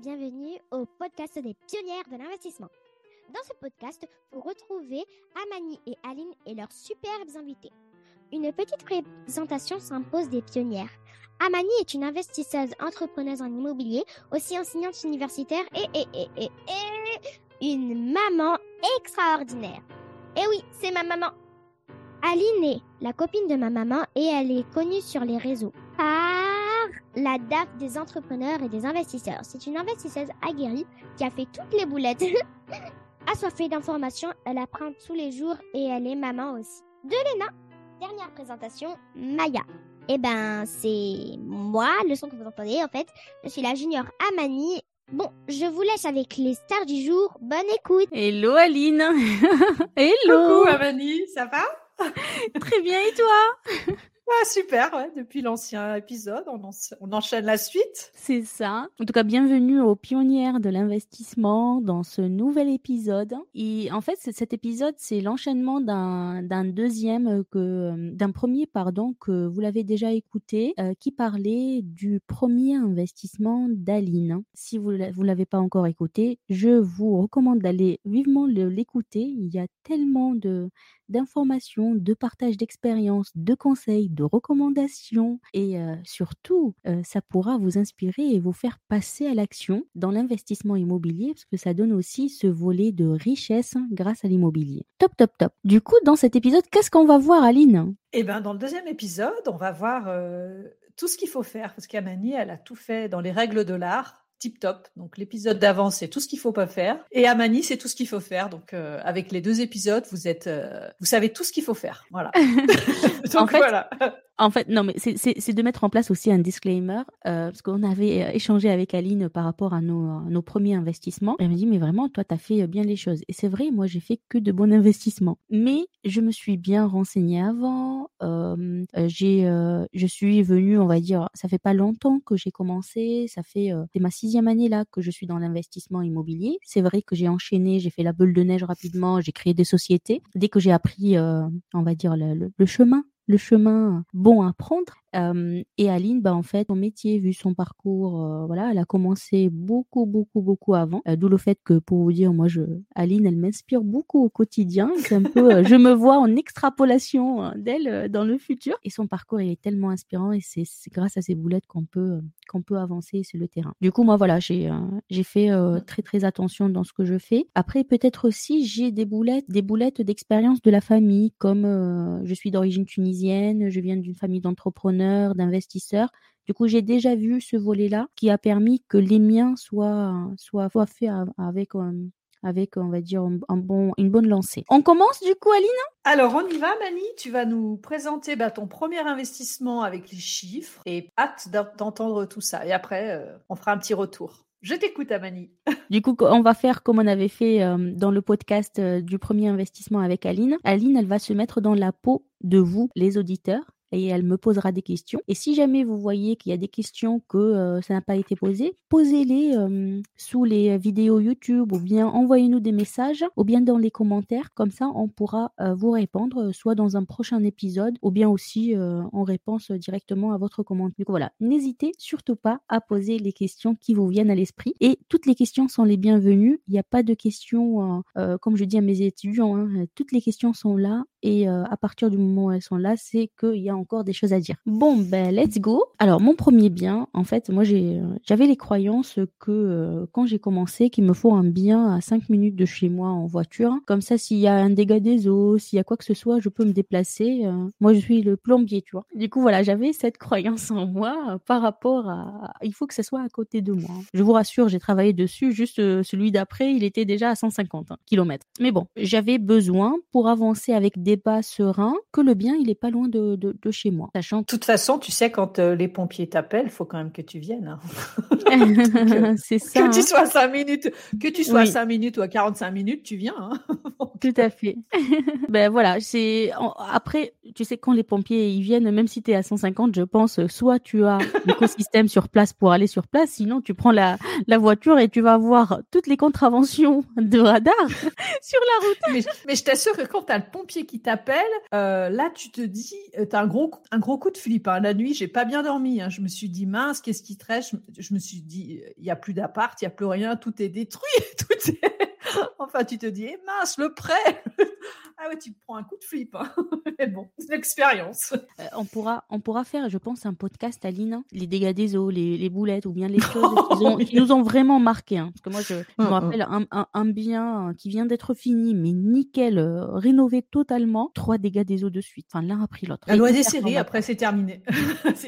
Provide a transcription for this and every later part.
bienvenue au podcast des pionnières de l'investissement. Dans ce podcast, vous retrouvez Amani et Aline et leurs superbes invités. Une petite présentation s'impose des pionnières. Amani est une investisseuse entrepreneuse en immobilier, aussi enseignante universitaire et, une maman extraordinaire. Eh oui, c'est ma maman. Aline est la copine de ma maman et elle est connue sur les réseaux par la DAF des entrepreneurs et des investisseurs. C'est une investisseuse aguerrie qui a fait toutes les boulettes. Assoiffée d'informations, elle apprend tous les jours et elle est maman aussi. De Léna, dernière présentation, Maya. Eh ben, c'est moi, le son que vous entendez en fait. Je suis la junior Amani. Bon, je vous laisse avec les stars du jour. Bonne écoute. Hello Aline. Hello. Coucou Amani, ça va? Très bien et toi? ah, super, depuis l'ancien épisode, on, en- on enchaîne la suite. C'est ça. En tout cas, bienvenue aux pionnières de l'investissement dans ce nouvel épisode. Et en fait, cet épisode, c'est l'enchaînement d'un deuxième euh, que d'un premier pardon que vous l'avez déjà écouté, euh, qui parlait du premier investissement d'Aline. Si vous vous l'avez pas encore écouté, je vous recommande d'aller vivement l'écouter. Il y a tellement de d'informations, de partage d'expériences, de conseils, de recommandations et euh, surtout, euh, ça pourra vous inspirer et vous faire passer à l'action dans l'investissement immobilier parce que ça donne aussi ce volet de richesse grâce à l'immobilier. Top, top, top. Du coup, dans cet épisode, qu'est-ce qu'on va voir, Aline? Et ben dans le deuxième épisode, on va voir euh, tout ce qu'il faut faire parce qu'Amani, elle a tout fait dans les règles de l'art. Tip top. Donc l'épisode d'avant, c'est tout ce qu'il faut pas faire. Et Amani, c'est tout ce qu'il faut faire. Donc euh, avec les deux épisodes, vous êtes, euh, vous savez tout ce qu'il faut faire. Voilà. Donc En fait, voilà. En fait, non, mais c'est- de mettre en place aussi un disclaimer, euh, parce qu'on avait échangé avec Aline par rapport à nos, à nos premiers investissements. Elle me dit, mais vraiment, toi, tu as fait bien les choses. Et c'est vrai, moi, j'ai fait que de bons investissements. Mais je me suis bien renseignée avant. euh, j'ai, euh, je suis venue, on va dire, ça fait pas longtemps que j'ai commencé. Ça fait, c'est ma sixième année là que je suis dans l'investissement immobilier. C'est vrai que j'ai enchaîné, j'ai fait la boule de neige rapidement, j'ai créé des sociétés. Dès que j'ai appris, euh, on va dire, le chemin le chemin bon à prendre. Et Aline, bah en fait, son métier, vu son parcours, voilà, elle a commencé beaucoup, beaucoup, beaucoup avant. D'où le fait que, pour vous dire, moi, je, Aline, elle m'inspire beaucoup au quotidien. C'est un peu, je me vois en extrapolation euh, d'elle dans le futur. Et son parcours, il est tellement inspirant et c'est grâce à ces boulettes qu'on peut, peut avancer sur le terrain. Du coup, moi, voilà, j'ai, j'ai fait très, très attention dans ce que je fais. Après, peut-être aussi, j'ai des boulettes, des boulettes d'expérience de la famille, comme je suis d'origine tunisienne, je viens d'une famille d'entrepreneurs, d'investisseurs. Du coup, j'ai déjà vu ce volet-là qui a permis que les miens soient, soient, faits avec, euh, avec, on va dire, un, bon, une bonne lancée. On commence du coup, Aline? Alors on y va, Mani. Tu vas nous présenter bah, ton premier investissement avec les chiffres et hâte d'en- d'entendre tout ça. Et après, euh, on fera un petit retour. Je t'écoute, Amani. Du coup, on va faire comme on avait fait euh, dans le podcast euh, du premier investissement avec Aline. Aline, elle va se mettre dans la peau de vous, les auditeurs. Et elle me posera des questions. Et si jamais vous voyez qu'il y a des questions que euh, ça n'a pas été posé, posez-les euh, sous les vidéos YouTube ou bien envoyez-nous des messages ou bien dans les commentaires. Comme ça, on pourra euh, vous répondre, soit dans un prochain épisode ou bien aussi en réponse directement à votre commentaire. Coup, voilà, n'hésitez surtout pas à poser les questions qui vous viennent à l'esprit. Et toutes les questions sont les bienvenues. Il n'y a pas de questions, comme je dis à mes étudiants, hein, toutes les questions sont là. Et à partir du moment où elles sont là, c'est qu'il y a encore des choses à dire. Bon, ben, let's go. Alors, mon premier bien, en fait, moi, j'avais les croyances que euh, quand j'ai commencé, qu'il me faut un bien à 5 minutes de chez moi en voiture. Comme ça, s'il y a un dégât des eaux, s'il y a quoi que ce soit, je peux me déplacer. euh, moi, je suis le plombier, tu vois. Du coup, voilà, j'avais cette croyance en moi euh, par rapport à... Il faut que ce soit à côté de moi. Je vous rassure, j'ai travaillé dessus. Juste celui d'après, il était déjà à 150 km. Mais bon, j'avais besoin pour avancer avec des pas sereins que le bien, il est pas loin de chez moi. Sachant De toute façon, tu sais, quand euh, les pompiers t'appellent, il faut quand même que tu viennes. hein. que c'est ça. Que tu hein. sois à 5 minutes, que tu sois à Oui. 5 minutes ou à 45 minutes, tu viens. hein. Tout à fait. ben voilà, c'est après tu sais, quand les pompiers ils viennent, même si tu es à 150, je pense, soit tu as l'écosystème sur place pour aller sur place, sinon tu prends la, la voiture et tu vas voir toutes les contraventions de radar sur la route. Mais, je t'assure que quand tu as le pompier qui t'appelle, euh, là, tu te dis, euh, tu as un gros, un gros coup de flip. Hein. La nuit, j'ai pas bien dormi. Hein. Je me suis dit, mince, qu'est-ce qui te reste je, me suis dit, il y a plus d'appart, il y a plus rien, tout est détruit. Tout est... enfin, tu te dis, eh mince, le prêt Ah ouais, tu prends un coup de flip. Hein. Mais bon, c'est l'expérience. Euh, on, pourra, on pourra faire, je pense, un podcast, Aline, les dégâts des eaux, les, les boulettes ou bien les choses qui, nous ont vraiment marqué. Hein. Parce que moi, je, me rappelle un, un, bien qui vient d'être fini, mais nickel, euh, rénové totalement. Trois dégâts des eaux de suite. Enfin, l'un après l'autre. La loi des séries, après, c'est terminé.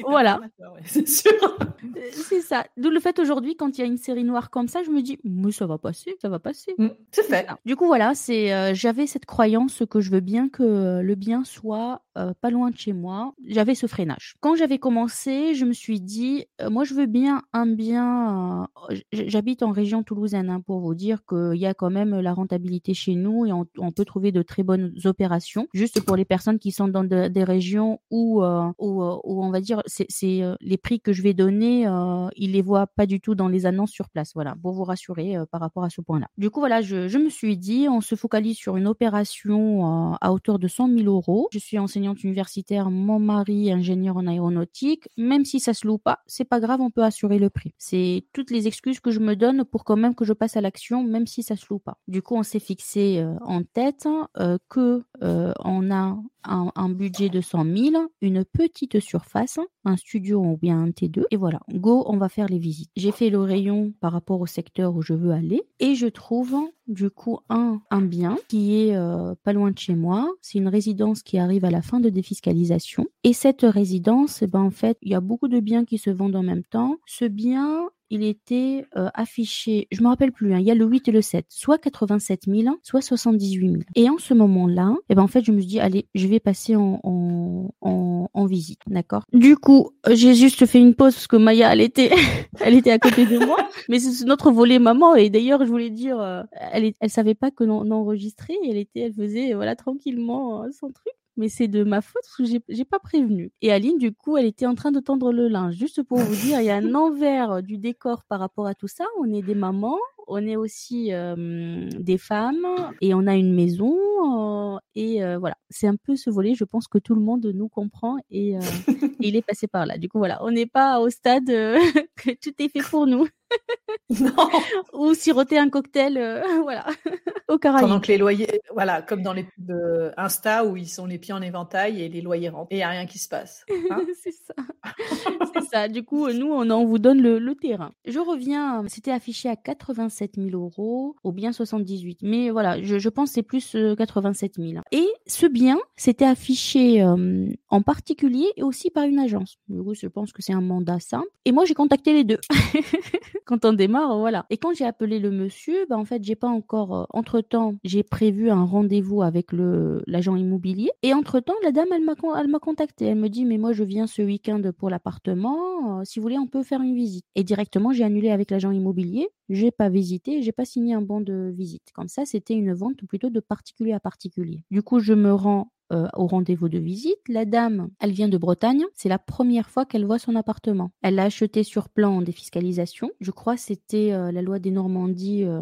voilà. c'est sûr. Euh, c'est ça. D'où le fait aujourd'hui, quand il y a une série noire comme ça, je me dis, mais ça va passer, ça va passer. Mm, c'est fait. Du coup, voilà, c'est, j'avais cette croyance que je veux bien que le bien soit euh, pas loin de chez moi. J'avais ce freinage. Quand j'avais commencé, je me suis dit, euh, moi je veux bien un bien. Euh, j'habite en région toulousaine hein, pour vous dire qu'il y a quand même la rentabilité chez nous et on, peut trouver de très bonnes opérations. Juste pour les personnes qui sont dans des régions où, où, on va dire, c'est les prix que je vais donner, ils les voient pas du tout dans les annonces sur place. Voilà, pour vous rassurer par rapport à ce point-là. Du coup, voilà, je, je me suis dit, on se focalise sur une opération à hauteur de 100 000 euros. Je suis enseignante universitaire, mon mari ingénieur en aéronautique. Même si ça se loue pas, c'est pas grave, on peut assurer le prix. C'est toutes les excuses que je me donne pour quand même que je passe à l'action, même si ça se loue pas. Du coup, on s'est fixé euh, en tête euh, que euh, on a un, budget de 100 000, une petite surface, un studio ou bien un T2, et voilà, go, on va faire les visites. J'ai fait le rayon par rapport au secteur où je veux aller, et je trouve du coup un, un bien qui est euh, pas loin de chez moi. C'est une résidence qui arrive à la fin de défiscalisation. Et cette résidence, eh ben, en fait, il y a beaucoup de biens qui se vendent en même temps. Ce bien, il était euh, affiché, je me rappelle plus, hein, il y a le 8 et le 7, soit 87 000, soit 78 000. Et en ce moment-là, eh ben en fait, je me suis dit, allez, je vais passer en, en, en, visite, d'accord? Du coup, j'ai juste fait une pause parce que Maya, elle était, elle était à côté de moi, mais c'est notre volet maman. Et d'ailleurs, je voulais dire, euh, elle, elle savait pas que l'on enregistrait, elle était, elle faisait, voilà, tranquillement euh, son truc mais c'est de ma faute parce que j'ai, j'ai pas prévenu. Et Aline, du coup, elle était en train de tendre le linge. Juste pour vous dire, il y a un envers du décor par rapport à tout ça. On est des mamans, on est aussi euh, des femmes et on a une maison. Euh, et euh, voilà, c'est un peu ce volet. Je pense que tout le monde nous comprend et, et il est passé par là. Du coup, voilà, on n'est pas au stade que tout est fait pour nous. Non. Ou siroter un cocktail, euh, voilà, au Caraïbes. Pendant que les loyers, voilà, comme dans les pubs euh, Insta où ils sont les pieds en éventail et les loyers rentrent. Et il n'y a rien qui se passe. Hein. c'est ça. c'est ça. Du coup, nous, on, on vous donne le, terrain. Je reviens, c'était affiché à 87 000 euros ou bien 78. Mais voilà, je, pense que c'est plus 87 euh, 000. Et ce bien, c'était affiché en particulier et aussi par une agence. Du coup, je pense que c'est un mandat simple. Et moi, j'ai contacté les deux. quand on démarre, voilà. Et quand j'ai appelé le monsieur, bah, en fait, j'ai pas encore. Euh, entre temps, j'ai prévu un rendez-vous avec le l'agent immobilier. Et entre temps, la dame, elle m'a elle m'a contacté. Elle me dit, mais moi, je viens ce week-end pour l'appartement. Euh, si vous voulez, on peut faire une visite. Et directement, j'ai annulé avec l'agent immobilier. J'ai pas visité, j'ai pas signé un bon de visite. Comme ça, c'était une vente plutôt de particulier à particulier. Du coup, je me rends euh, au rendez-vous de visite. La dame, elle vient de Bretagne. C'est la première fois qu'elle voit son appartement. Elle l'a acheté sur plan en défiscalisation. Je crois c'était euh, la loi des Normandies euh,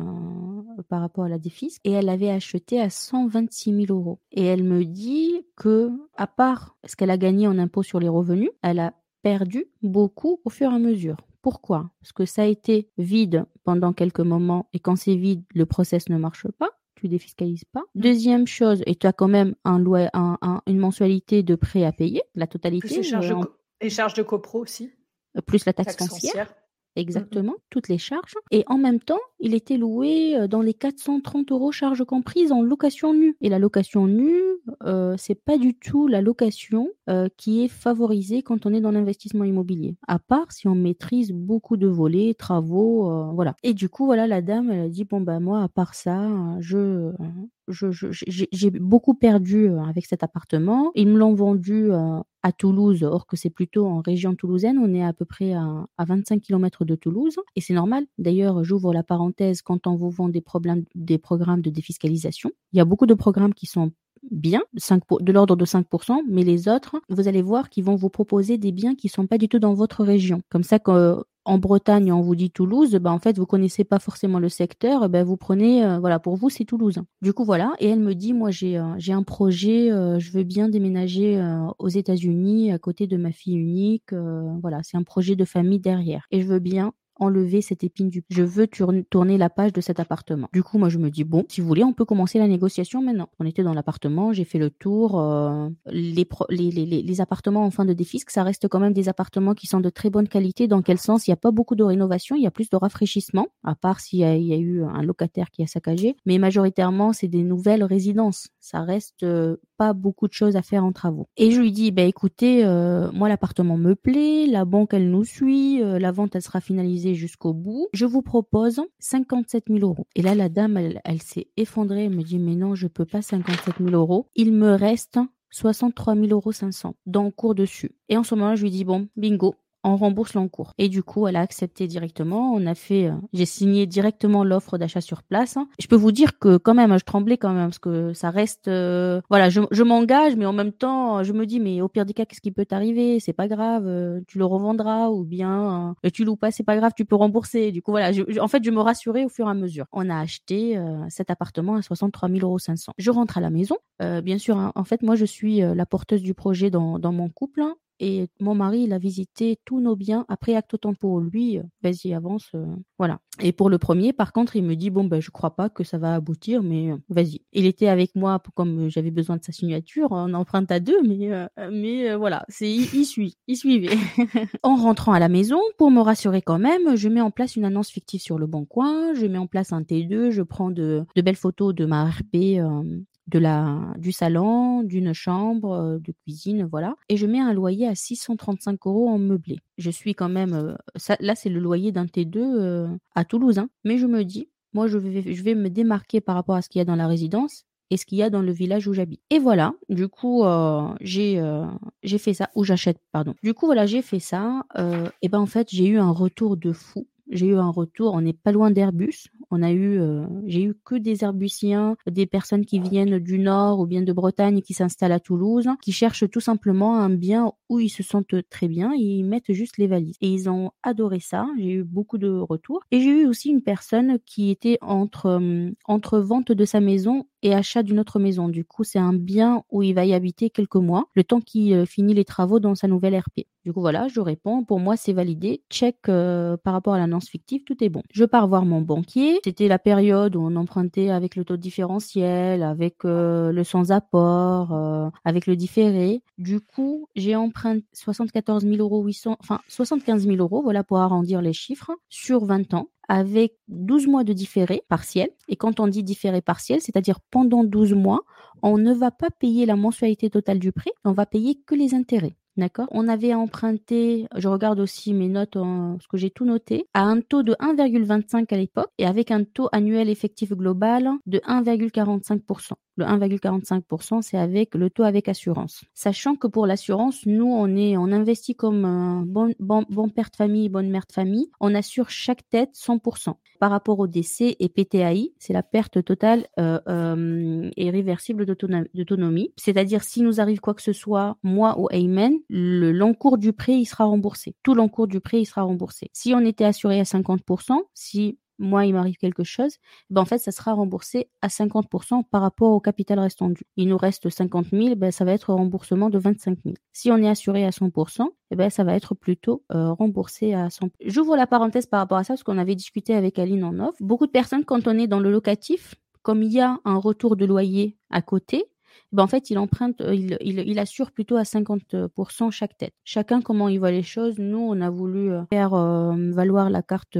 par rapport à la défisque. Et elle l'avait acheté à 126 000 euros. Et elle me dit que, à part ce qu'elle a gagné en impôt sur les revenus, elle a perdu beaucoup au fur et à mesure. Pourquoi? Parce que ça a été vide pendant quelques moments et quand c'est vide, le process ne marche pas tu défiscalises pas. Mmh. Deuxième chose, et tu as quand même un, un, une mensualité de prêt à payer, la totalité. Plus les charges, de, charges de copro aussi. Euh, plus la taxe, foncière. Exactement, mmh toutes les charges. Et en même temps, il était loué dans les 430 euros charges comprises en location nue. Et la location nue, euh, c'est pas du tout la location euh, qui est favorisée quand on est dans l'investissement immobilier. À part si on maîtrise beaucoup de volets, travaux, euh, voilà. Et du coup, voilà, la dame, elle a dit bon bah moi, à part ça, je j'ai beaucoup perdu avec cet appartement. Ils me l'ont vendu à Toulouse, or que c'est plutôt en région toulousaine. On est à peu près à, à 25 km de Toulouse. Et c'est normal. D'ailleurs, j'ouvre la parenthèse quand on vous vend des programmes de défiscalisation. Il y a beaucoup de programmes qui sont bien, 5 de l'ordre de 5%, mais les autres, vous allez voir qu'ils vont vous proposer des biens qui sont pas du tout dans votre région. Comme ça, quand en Bretagne, on vous dit Toulouse, ben en fait, vous connaissez pas forcément le secteur, ben vous prenez, euh, voilà, pour vous, c'est Toulouse. Du coup, voilà. Et elle me dit, moi, j'ai euh, un projet, euh, je veux bien déménager aux États-Unis à côté de ma fille unique. voilà, c'est un projet de famille derrière. Et je veux bien enlever cette épine du je veux tourner la page de cet appartement. Du coup, moi je me dis bon, si vous voulez, on peut commencer la négociation maintenant. On était dans l'appartement, j'ai fait le tour euh, les, les, les, les, appartements en fin de défisque, ça reste quand même des appartements qui sont de très bonne qualité dans quel sens? Il n'y a pas beaucoup de rénovation, il y a plus de rafraîchissement à part s'il y, y, a eu un locataire qui a saccagé, mais majoritairement c'est des nouvelles résidences. Ça reste euh, pas beaucoup de choses à faire en travaux. Et je lui dis bah écoutez, euh, moi l'appartement me plaît, la banque elle nous suit, la vente elle sera finalisée jusqu'au bout. Je vous propose 57 000 euros. Et là, la dame, elle, s'est effondrée. Elle me dit, mais non, je peux pas 57 000 euros. Il me reste 63 000 euros 500 dans cours dessus. Et en ce moment-là, je lui dis, bon, bingo, on rembourse l'encours. Et du coup, elle a accepté directement. On a fait, euh, j'ai signé directement l'offre d'achat sur place. Je peux vous dire que quand même, je tremblais quand même parce que ça reste, euh, voilà, je, m'engage, mais en même temps, je me dis, mais au pire des cas, qu'est-ce qui peut t'arriver? C'est pas grave, euh, tu le revendras ou bien tu loues pas, c'est pas grave, tu peux rembourser. Du coup, voilà, en fait, je me rassurais au fur et à mesure. On a acheté cet appartement à 63 000 euros 500. Je rentre à la maison. bien sûr, hein, en fait, moi, je suis la porteuse du projet dans, dans mon couple. Et mon mari, il a visité tous nos biens après acte pour lui. Euh, vas-y, avance. Euh, voilà. Et pour le premier, par contre, il me dit bon ben je crois pas que ça va aboutir, mais euh, vas-y. Il était avec moi comme j'avais besoin de sa signature. On emprunte à deux, mais mais voilà, c'est il, suit, il suivait. en rentrant à la maison, pour me rassurer quand même, je mets en place une annonce fictive sur le bon coin. Je mets en place un T2. Je prends de, de belles photos de ma RP de la du salon, d'une chambre, euh, de cuisine, voilà. Et je mets un loyer à 635 euros en meublé. Je suis quand même, euh, là c'est le loyer d'un T2 euh, à Toulouse, hein. mais je me dis, moi je vais, je vais me démarquer par rapport à ce qu'il y a dans la résidence et ce qu'il y a dans le village où j'habite. Et voilà, du coup j'ai j'ai fait ça, où j'achète, pardon. Du coup voilà, j'ai fait ça. et ben en fait j'ai eu un retour de fou j'ai eu un retour. On n'est pas loin d'Airbus. On a eu, euh, j'ai eu que des Airbusiens, des personnes qui viennent du Nord ou bien de Bretagne qui s'installent à Toulouse, qui cherchent tout simplement un bien où ils se sentent très bien. Ils mettent juste les valises et ils ont adoré ça. J'ai eu beaucoup de retours et j'ai eu aussi une personne qui était entre euh, entre vente de sa maison et achat d'une autre maison. Du coup, c'est un bien où il va y habiter quelques mois, le temps qu'il euh, finit les travaux dans sa nouvelle RP. Du coup, voilà, je réponds. Pour moi, c'est validé. Check par rapport à l'annonce fictive, tout est bon. Je pars voir mon banquier. C'était la période où on empruntait avec le taux différentiel, avec euh, le sans apport, euh, avec le différé. Du coup, j'ai emprunté 74 000 euros 800, enfin 75 000 euros, voilà pour arrondir les chiffres, sur 20 ans avec 12 mois de différé partiel. Et quand on dit différé partiel, c'est-à-dire pendant 12 mois, on ne va pas payer la mensualité totale du prêt, on va payer que les intérêts. D'accord On avait emprunté, je regarde aussi mes notes, en, parce que j'ai tout noté, à un taux de 1,25 à l'époque et avec un taux annuel effectif global de 1,45%. Le 1,45%, c'est avec le taux avec assurance. Sachant que pour l'assurance, nous, on est, on investit comme un bon, bon, bon père de famille, bonne mère de famille. On assure chaque tête 100%. Par rapport au décès et PTAI, c'est la perte totale euh, euh, et réversible d'autonomie. C'est-à-dire, si nous arrive quoi que ce soit, moi ou Ayman, l'encours du prêt, il sera remboursé. Tout l'encours du prêt, il sera remboursé. Si on était assuré à 50%, si moi, il m'arrive quelque chose, ben en fait, ça sera remboursé à 50% par rapport au capital restant dû. Il nous reste 50 000, ben, ça va être remboursement de 25 000. Si on est assuré à 100%, eh ben, ça va être plutôt euh, remboursé à 100%. J'ouvre la parenthèse par rapport à ça, parce qu'on avait discuté avec Aline en off. Beaucoup de personnes, quand on est dans le locatif, comme il y a un retour de loyer à côté, ben en fait, il emprunte, euh, il, il, assure plutôt à 50% chaque tête. Chacun comment il voit les choses. Nous, on a voulu euh, faire euh, valoir la carte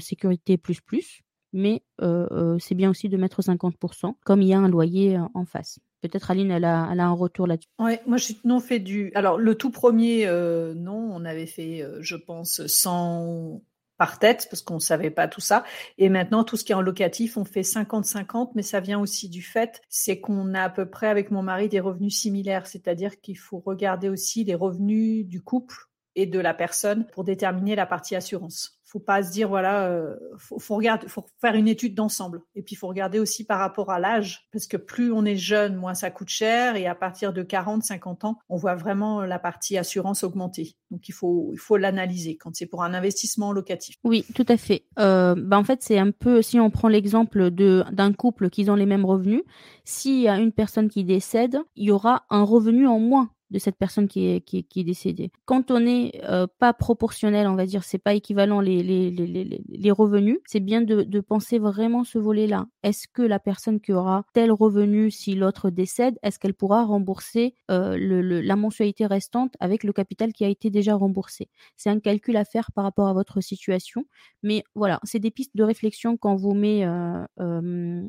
sécurité plus plus, mais c'est bien aussi de mettre 50%, comme il y a un loyer en face. Peut-être Aline, elle a, elle a, un retour là-dessus. Ouais, moi je non fait du. Alors le tout premier, non, on avait fait, je pense, 100 par tête parce qu'on ne savait pas tout ça. Et maintenant, tout ce qui est en locatif, on fait 50-50, mais ça vient aussi du fait, c'est qu'on a à peu près avec mon mari des revenus similaires, c'est-à-dire qu'il faut regarder aussi les revenus du couple et de la personne pour déterminer la partie assurance faut pas se dire voilà, euh, faut, regarder, faut faire une étude d'ensemble. Et puis faut regarder aussi par rapport à l'âge, parce que plus on est jeune, moins ça coûte cher. Et à partir de 40, 50 ans, on voit vraiment la partie assurance augmenter. Donc il faut il faut l'analyser quand c'est pour un investissement locatif. Oui, tout à fait. Euh, bah en fait c'est un peu si on prend l'exemple de d'un couple qui ont les mêmes revenus, s'il y a une personne qui décède, il y aura un revenu en moins de cette personne qui est, décédée. Quand on n'est euh, pas proportionnel, on va dire, c'est pas équivalent les, revenus, c'est bien de, penser vraiment ce volet-là. Est-ce que la personne qui aura tel revenu si l'autre décède, est-ce qu'elle pourra rembourser euh, la mensualité restante avec le capital qui a été déjà remboursé? C'est un calcul à faire par rapport à votre situation, mais voilà, c'est des pistes de réflexion quand vous met euh, euh,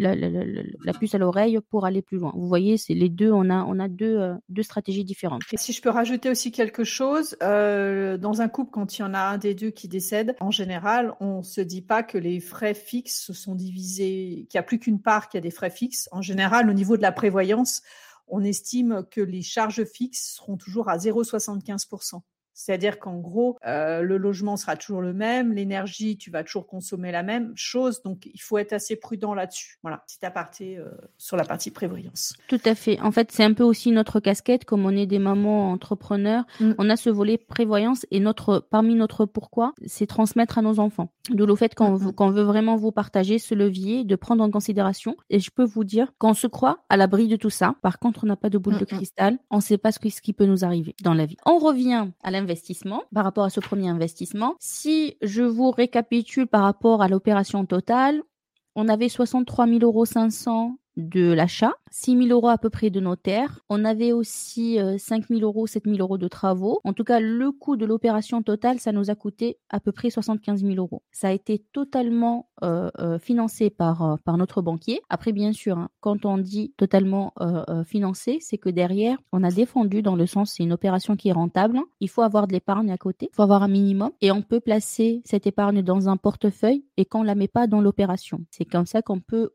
la, puce à l'oreille pour aller plus loin. Vous voyez, c'est les deux, on a, euh, deux stratégies différentes. Si je peux rajouter aussi quelque chose, euh, dans un couple, quand il y en a un des deux qui décède, en général, on se dit pas que les frais fixes sont divisés, qu'il n'y a plus qu'une part qui a des frais fixes. En général, au niveau de la prévoyance, on estime que les charges fixes seront toujours à 0,75%. C'est-à-dire qu'en gros, euh, le logement sera toujours le même, l'énergie, tu vas toujours consommer la même chose. Donc, il faut être assez prudent là-dessus. Voilà, petit aparté euh, sur la partie prévoyance. Tout à fait. En fait, c'est un peu aussi notre casquette, comme on est des mamans entrepreneurs, mm. on a ce volet prévoyance et notre, parmi notre pourquoi, c'est transmettre à nos enfants. D'où le fait qu'on veut vraiment vous partager ce levier, de prendre en considération. Et je peux vous dire qu'on se croit à l'abri de tout ça. Par contre, on n'a pas de boule de cristal. On ne sait pas ce qui peut nous arriver dans la vie. On revient à l'inverse par rapport à ce premier investissement. Si je vous récapitule par rapport à l'opération totale, on avait 63 500 euros de l'achat, 6 000 euros à peu près de notaire. On avait aussi euh, 5 000 euros, 7 000 euros de travaux. En tout cas, le coût de l'opération totale, ça nous a coûté à peu près 75 000 euros. Ça a été totalement euh, euh, financé par, euh, par notre banquier. Après, bien sûr, hein, quand on dit totalement euh, euh, financé, c'est que derrière, on a défendu dans le sens c'est une opération qui est rentable. Il faut avoir de l'épargne à côté, il faut avoir un minimum et on peut placer cette épargne dans un portefeuille et qu'on la met pas dans l'opération. C'est comme ça qu'on peut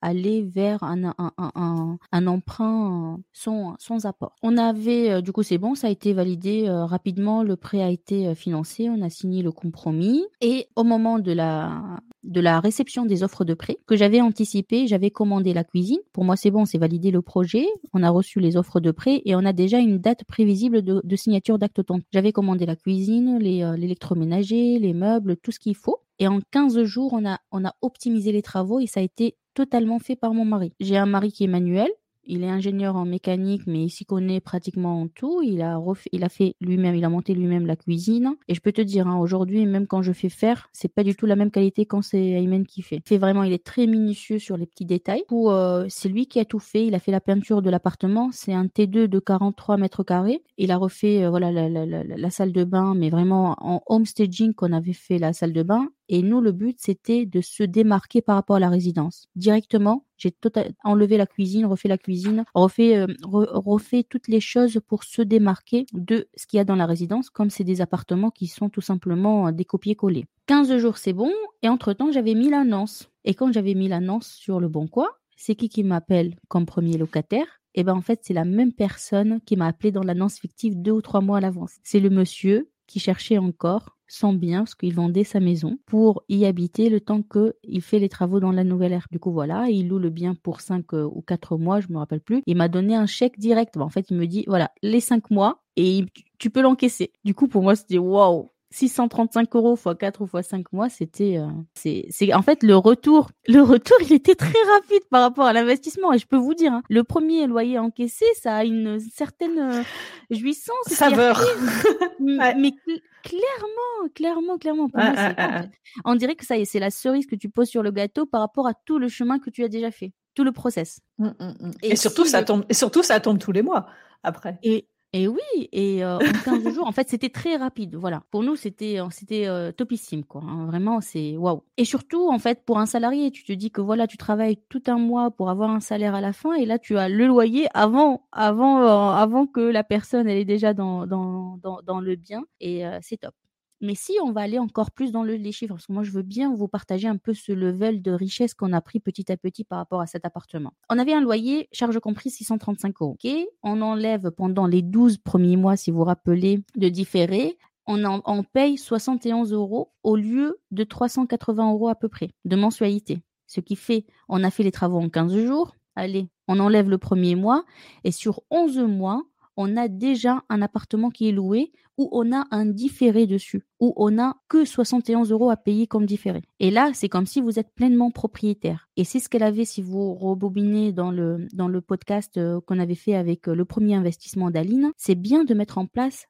aller vers un, un, un, un emprunt sans, sans apport. On avait, du coup, c'est bon, ça a été validé rapidement, le prêt a été financé, on a signé le compromis et au moment de la réception des offres de prêt que j'avais anticipé, j'avais commandé la cuisine. Pour moi, c'est bon, c'est validé le projet. On a reçu les offres de prêt et on a déjà une date prévisible de, signature d'acte temps. J'avais commandé la cuisine, l'électroménager, les, les meubles, tout ce qu'il faut. Et en 15 jours, on a optimisé les travaux et ça a été totalement fait par mon mari. J'ai un mari qui est manuel, il est ingénieur en mécanique, mais il s'y connaît pratiquement en tout. Il a, refait, il a fait lui-même, il a monté lui-même la cuisine. Et je peux te dire, hein, aujourd'hui, même quand je fais faire, c'est pas du tout la même qualité quand c'est Ayman qui fait. C'est vraiment, il est très minutieux sur les petits détails. Euh, c'est lui qui a tout fait. Il a fait la peinture de l'appartement. C'est un T2 de 43 mètres carrés. Il a refait, euh, voilà, la, la, salle de bain, mais vraiment en home staging qu'on avait fait la salle de bain. Et nous, le but, c'était de se démarquer par rapport à la résidence. Directement, j'ai tota-, enlevé la cuisine, refait la cuisine, refait, euh, re, refait toutes les choses pour se démarquer de ce qu'il y a dans la résidence, comme c'est des appartements qui sont tout simplement euh, des copier-coller. 15 jours, c'est bon. Et entre-temps, j'avais mis l'annonce. Et quand j'avais mis l'annonce sur le bon coin, c'est qui qui m'appelle comme premier locataire? Eh ben en fait, c'est la même personne qui m'a appelé dans l'annonce fictive deux ou trois mois à l'avance. C'est le monsieur qui cherchait encore son bien, parce qu'il vendait sa maison, pour y habiter le temps qu'il fait les travaux dans la nouvelle ère. Du coup, voilà, il loue le bien pour 5 euh, ou 4 mois, je me rappelle plus. Il m'a donné un chèque direct. en fait, il me dit, voilà, les 5 mois, et tu peux l'encaisser. Du coup, pour moi, c'était waouh 635 euros fois 4 ou fois 5 mois, c'était, euh, c'est, c'est, en fait, le retour, le retour, il était très rapide par rapport à l'investissement. Et je peux vous dire, hein, le premier loyer encaissé, ça a une certaine euh, jouissance. Saveur. mais, mais cl- clairement, clairement, clairement, pour moi, c'est, ah, on dirait que ça y est, c'est la cerise que tu poses sur le gâteau par rapport à tout le chemin que tu as déjà fait, tout le process. Mmh, mmh, mmh. Et, et, surtout, si ça le... tombe, et surtout, ça tombe tous les mois après. Et, et oui, et euh, en 15 jours, en fait, c'était très rapide. Voilà. Pour nous, c'était c'était euh, topissime, quoi. Hein. Vraiment, c'est waouh. Et surtout, en fait, pour un salarié, tu te dis que voilà, tu travailles tout un mois pour avoir un salaire à la fin, et là, tu as le loyer avant avant euh, avant que la personne elle est déjà dans dans dans, dans le bien, et euh, c'est top. Mais si on va aller encore plus dans le, les chiffres, parce que moi je veux bien vous partager un peu ce level de richesse qu'on a pris petit à petit par rapport à cet appartement. On avait un loyer, charge comprise 635 euros. On enlève pendant les 12 premiers mois, si vous vous rappelez, de différé, on, en, on paye 71 euros au lieu de 380 euros à peu près de mensualité. Ce qui fait, on a fait les travaux en 15 jours. Allez, on enlève le premier mois. Et sur 11 mois, on a déjà un appartement qui est loué où on a un différé dessus, où on a que 71 euros à payer comme différé. Et là, c'est comme si vous êtes pleinement propriétaire. Et c'est ce qu'elle avait, si vous rebobinez dans le, podcast euh, qu'on avait fait avec euh, le premier investissement d'Aline, c'est bien de mettre en place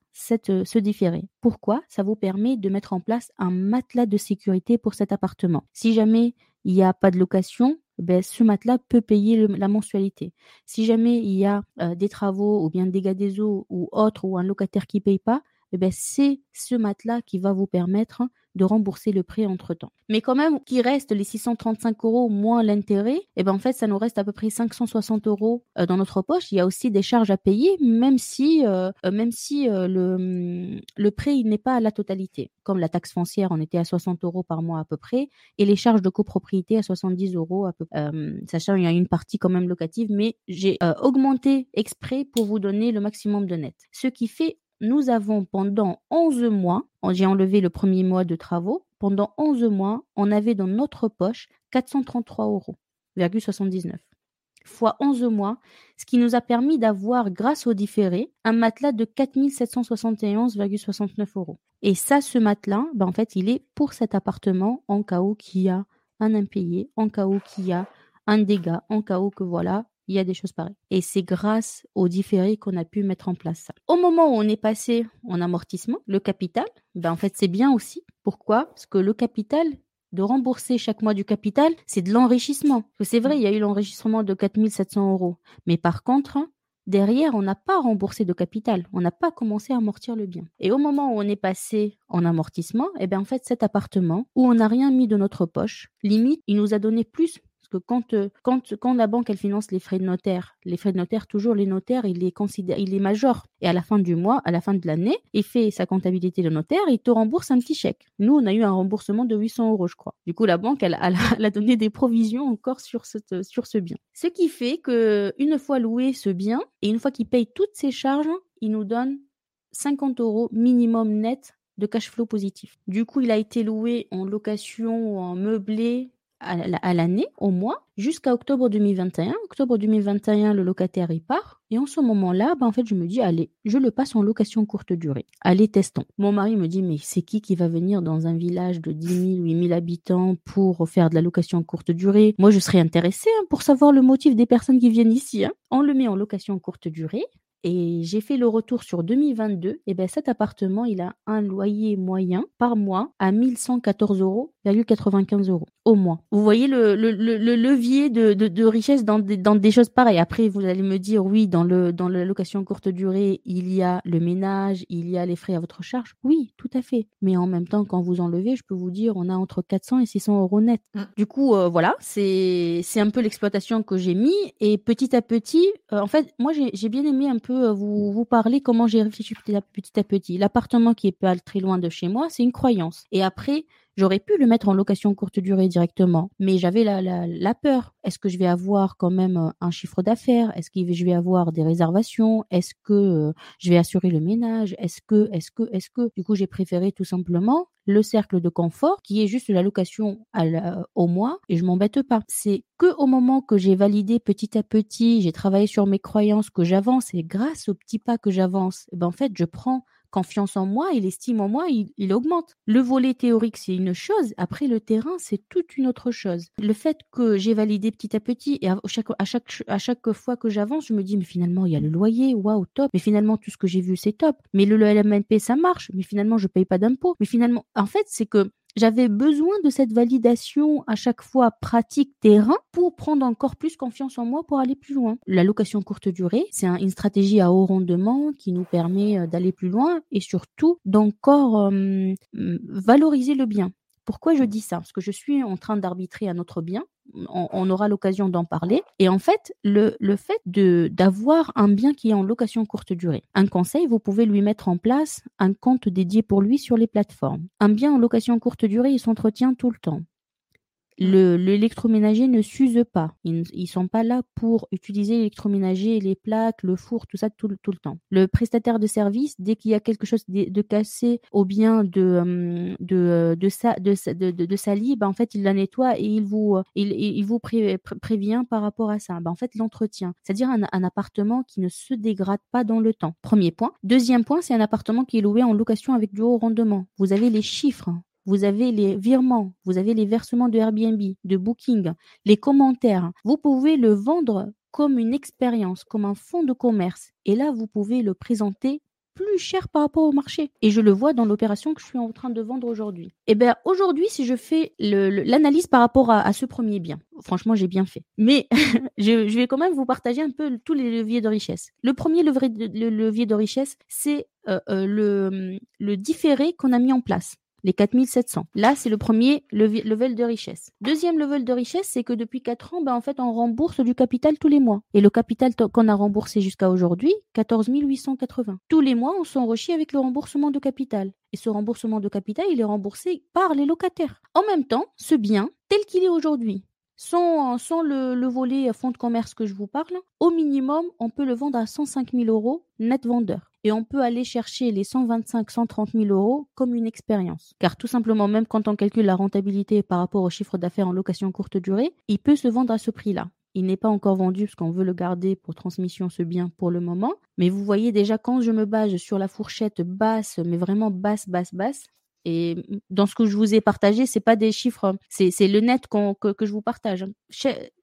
euh, ce différé. Pourquoi? Ça vous permet de mettre en place un matelas de sécurité pour cet appartement. Si jamais il n'y a pas de location, ben, ce matelas peut payer la mensualité. Si jamais il y a des travaux ou bien des dégâts des eaux ou autre ou un locataire qui paye pas, eh ben, c'est ce matelas qui va vous permettre de rembourser le prêt entre-temps. Mais quand même, qu'il reste les 635 euros moins l'intérêt, eh ben en fait, ça nous reste à peu près 560 euros euh, dans notre poche. Il y a aussi des charges à payer, même si, euh, euh, même si le, mm, le prêt n'est pas à la totalité. Comme la taxe foncière, on était à 60 euros par mois à peu près, et les charges de copropriété à 70 euros à peu près. sachant qu'il y a une partie quand même locative, mais j'ai augmenté exprès pour vous donner le maximum de net. Ce qui fait nous avons pendant 11 mois, j'ai enlevé le premier mois de travaux, pendant 11 mois, on avait dans notre poche 433 euros, 79 fois 11 mois, ce qui nous a permis d'avoir, grâce au différé, un matelas de 4771,69 euros. Et ça, ce matelas, ben en fait, il est pour cet appartement en cas où il y a un impayé, en cas où il y a un dégât, en cas où que voilà, il y a des choses pareilles. Et c'est grâce au différé qu'on a pu mettre en place ça. Au moment où on est passé en amortissement, le capital, ben en fait c'est bien aussi. Pourquoi? Parce que le capital, de rembourser chaque mois du capital, c'est de l'enrichissement. C'est vrai, il y a eu l'enrichissement de 4700 euros. Mais par contre, derrière, on n'a pas remboursé de capital. On n'a pas commencé à amortir le bien. Et au moment où on est passé en amortissement, eh bien, en fait, cet appartement, où on n'a rien mis de notre poche, limite, il nous a donné plus que quand, euh, quand, la banque elle finance les frais de notaire, les frais de notaire, toujours les notaires, il les considère, il les majore. Et à la fin du mois, à la fin de l'année, il fait sa comptabilité de notaire, il te rembourse un petit chèque. Nous, on a eu un remboursement de 800 euros, je crois. Du coup, la banque, elle, a donné des provisions encore sur, ce bien. Ce qui fait que une fois loué ce bien et une fois qu'il paye toutes ses charges, il nous donne 50 euros minimum net de cash flow positif. Du coup, il a été loué en location en meublé à l'année, au mois, jusqu'à octobre 2021. Octobre 2021, le locataire y part. Et en ce moment-là, bah, en fait, je me dis, allez, je le passe en location courte durée. Allez, testons. Mon mari me dit, mais c'est qui qui va venir dans un village de 10 000, 8 000 habitants pour faire de la location courte durée? Moi, je serais intéressée hein, pour savoir le motif des personnes qui viennent ici. Hein. On le met en location courte durée et j'ai fait le retour sur 2022, et ben cet appartement, il a un loyer moyen par mois à 1114 euros, 95 euros au mois. Vous voyez le, le, le, levier de, de, de, richesse dans des, dans des choses pareilles. Après, vous allez me dire, oui, dans, le, dans la location courte durée, il y a le ménage, il y a les frais à votre charge. Oui, tout à fait. Mais en même temps, quand vous enlevez, je peux vous dire, on a entre 400 et 600 euros net. Mm. Du coup, euh, voilà, c'est un peu l'exploitation que j'ai mis. Et petit à petit, euh, en fait, moi, j'ai bien aimé un peu euh, vous, vous parler comment j'ai réfléchi petit à petit. À petit. L'appartement qui est pas très loin de chez moi, c'est une croyance. Et après, J'aurais pu le mettre en location courte durée directement, mais j'avais la, la, peur. Est-ce que je vais avoir quand même euh, un chiffre d'affaires? Est-ce que je vais avoir des réservations? Est-ce que euh, je vais assurer le ménage? Est-ce que, est-ce que, est-ce que? Du coup, j'ai préféré tout simplement le cercle de confort qui est juste la location au mois et je m'embête pas. C'est que au moment que j'ai validé petit à petit, j'ai travaillé sur mes croyances, que j'avance et grâce aux petits pas que j'avance, eh ben en fait, je prends confiance en moi et l'estime en moi, il, augmente. Le volet théorique, c'est une chose. Après, le terrain, c'est toute une autre chose. Le fait que j'ai validé petit à petit et à chaque, à chaque, à chaque fois que j'avance, je me dis, mais finalement, il y a le loyer, waouh, top. Mais finalement, tout ce que j'ai vu, c'est top. Mais le, LMNP, ça marche. Mais finalement, je paye pas d'impôts. Mais finalement, en fait, c'est que j'avais besoin de cette validation à chaque fois pratique terrain pour prendre encore plus confiance en moi pour aller plus loin. La location courte durée, c'est une stratégie à haut rendement qui nous permet euh, d'aller plus loin et surtout d'encore euh, valoriser le bien. Pourquoi je dis ça? Parce que je suis en train d'arbitrer un autre bien on, aura l'occasion d'en parler. Et en fait, le, fait d'avoir un bien qui est en location courte durée, un conseil, vous pouvez lui mettre en place un compte dédié pour lui sur les plateformes. Un bien en location courte durée, il s'entretient tout le temps. Le l'électroménager ne s'use pas. Ils, ils sont pas là pour utiliser l'électroménager, les plaques, le four, tout ça tout, le temps. Le prestataire de service, dès qu'il y a quelque chose de, cassé ou bien de euh, de de sa de sali, ben en fait il la nettoie et il vous il, il vous pré, pré, prévient par rapport à ça. Ben en fait l'entretien, c'est-à-dire un appartement qui ne se dégrade pas dans le temps. Premier point. Deuxième point, c'est un appartement qui est loué en location avec du haut rendement. Vous avez les chiffres vous avez les virements, vous avez les versements de Airbnb, de Booking, les commentaires. Vous pouvez le vendre comme une expérience, comme un fonds de commerce. Et là, vous pouvez le présenter plus cher par rapport au marché. Et je le vois dans l'opération que je suis en train de vendre aujourd'hui. Eh bien, aujourd'hui, si je fais l'analyse par rapport à, ce premier bien, franchement, j'ai bien fait. Mais je, vais quand même vous partager un peu tous les leviers de richesse. Le premier levier de, richesse, c'est euh, euh, le différé qu'on a mis en place les 4700. Là, c'est le premier level de richesse. Deuxième level de richesse, c'est que depuis 4 ans, ben, en fait, on rembourse du capital tous les mois. Et le capital qu'on a remboursé jusqu'à aujourd'hui, 14 880. Tous les mois, on s'enrichit avec le remboursement de capital. Et ce remboursement de capital, il est remboursé par les locataires. En même temps, ce bien, tel qu'il est aujourd'hui, sans, sans le, le, volet fonds de commerce que je vous parle, au minimum, on peut le vendre à 105 000 euros net vendeur et on peut aller chercher les 125, 130 000 euros comme une expérience. Car tout simplement, même quand on calcule la rentabilité par rapport au chiffre d'affaires en location courte durée, il peut se vendre à ce prix-là. Il n'est pas encore vendu parce qu'on veut le garder pour transmission ce bien pour le moment. Mais vous voyez déjà quand je me base sur la fourchette basse, mais vraiment basse, basse, basse, et dans ce que je vous ai partagé, c'est pas des chiffres, c'est, c'est le net que, je vous partage.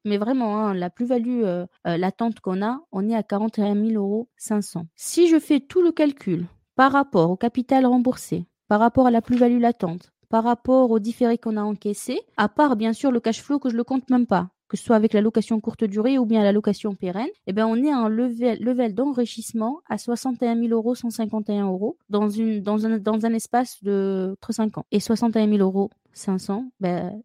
Mais vraiment, hein, la plus-value euh, euh, latente qu'on a, on est à 41 000 euros 500. Si je fais tout le calcul par rapport au capital remboursé, par rapport à la plus-value latente, par rapport au différé qu'on a encaissé, à part bien sûr le cash flow que je le compte même pas, que ce soit avec la location courte durée ou bien la location pérenne, eh ben, on est à un level, level d'enrichissement à 61 000 euros, 151 euros dans, une, dans, un, dans un espace de 5 ans. Et 61 000 euros 500, ben,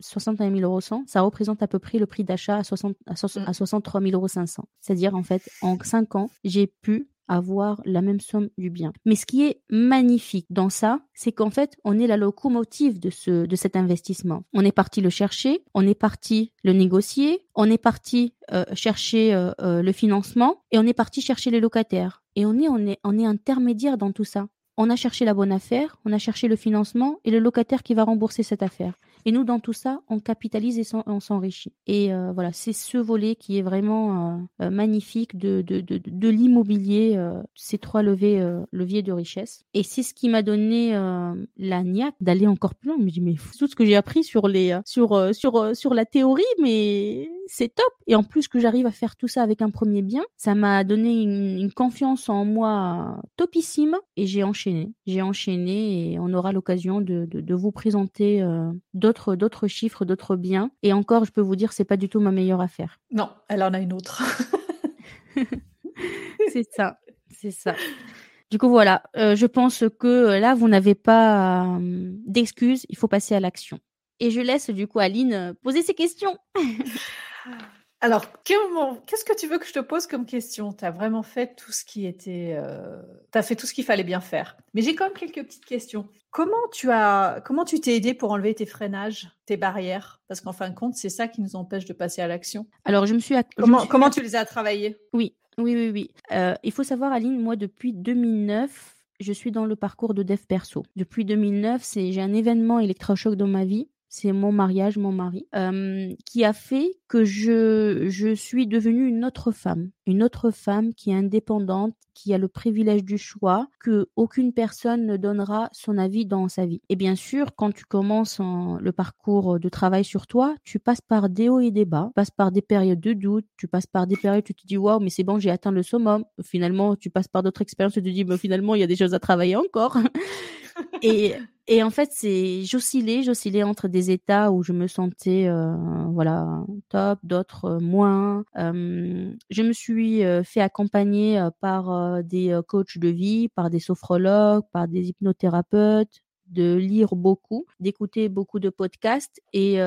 61 000 euros 100, ça représente à peu près le prix d'achat à, 60, à, 60, à 63 000 euros 500. C'est-à-dire, en fait, en 5 ans, j'ai pu avoir la même somme du bien. Mais ce qui est magnifique dans ça, c'est qu'en fait, on est la locomotive de ce, cet investissement. On est parti le chercher, on est parti le négocier, on est parti euh, chercher euh, euh, le financement et on est parti chercher les locataires. Et on est, on est, on est intermédiaire dans tout ça. On a cherché la bonne affaire, on a cherché le financement et le locataire qui va rembourser cette affaire. Et nous, dans tout ça, on capitalise et on s'enrichit. Et euh, voilà, c'est ce volet qui est vraiment euh, euh, magnifique de, de, de, de l'immobilier, euh, ces trois leviers, euh, leviers de richesse. Et c'est ce qui m'a donné euh, la niaque d'aller encore plus loin. Je me dis, mais tout ce que j'ai appris sur, les, sur, sur, sur la théorie, mais c'est top. Et en plus que j'arrive à faire tout ça avec un premier bien, ça m'a donné une, une, confiance en moi topissime. Et j'ai enchaîné. J'ai enchaîné et on aura l'occasion de, de, de, vous présenter d'autres d'autres d'autres chiffres, d'autres biens. Et encore, je peux vous dire, c'est pas du tout ma meilleure affaire. Non, elle en a une autre. c'est ça, c'est ça. Du coup, voilà, euh, je pense que là, vous n'avez pas euh, d'excuses, il faut passer à l'action. Et je laisse du coup Aline poser ses questions. Alors, qu'est-ce que tu veux que je te pose comme question? Tu as vraiment fait tout ce qui était. Euh, tu as fait tout ce qu'il fallait bien faire. Mais j'ai quand même quelques petites questions. Comment tu as, comment tu t'es aidé pour enlever tes freinages, tes barrières? Parce qu'en fin de compte, c'est ça qui nous empêche de passer à l'action. Alors, je me suis. Comment, je suis... comment tu les as travaillés Oui, oui, oui, oui. Euh, il faut savoir, Aline, moi, depuis 2009, je suis dans le parcours de dev perso. Depuis 2009, c'est j'ai un événement électrochoc dans ma vie c'est mon mariage, mon mari, qui a fait que je, je suis devenue une autre femme, une autre femme qui est indépendante, qui a le privilège du choix, que aucune personne ne donnera son avis dans sa vie. Et bien sûr, quand tu commences en, le parcours de travail sur toi, tu passes par des hauts et des bas, tu passes par des périodes de doute, tu passes par des périodes où tu te dis waouh, mais c'est bon, j'ai atteint le summum. Finalement, tu passes par d'autres expériences, tu te dis mais finalement, il y a des choses à travailler encore. Et en fait, c'est j'oscillais, j'oscillais entre des états où je me sentais euh, voilà top, d'autres euh, moins. Euh, je me suis fait accompagner par des coachs de vie, par des sophrologues, par des hypnothérapeutes, de lire beaucoup, d'écouter beaucoup de podcasts et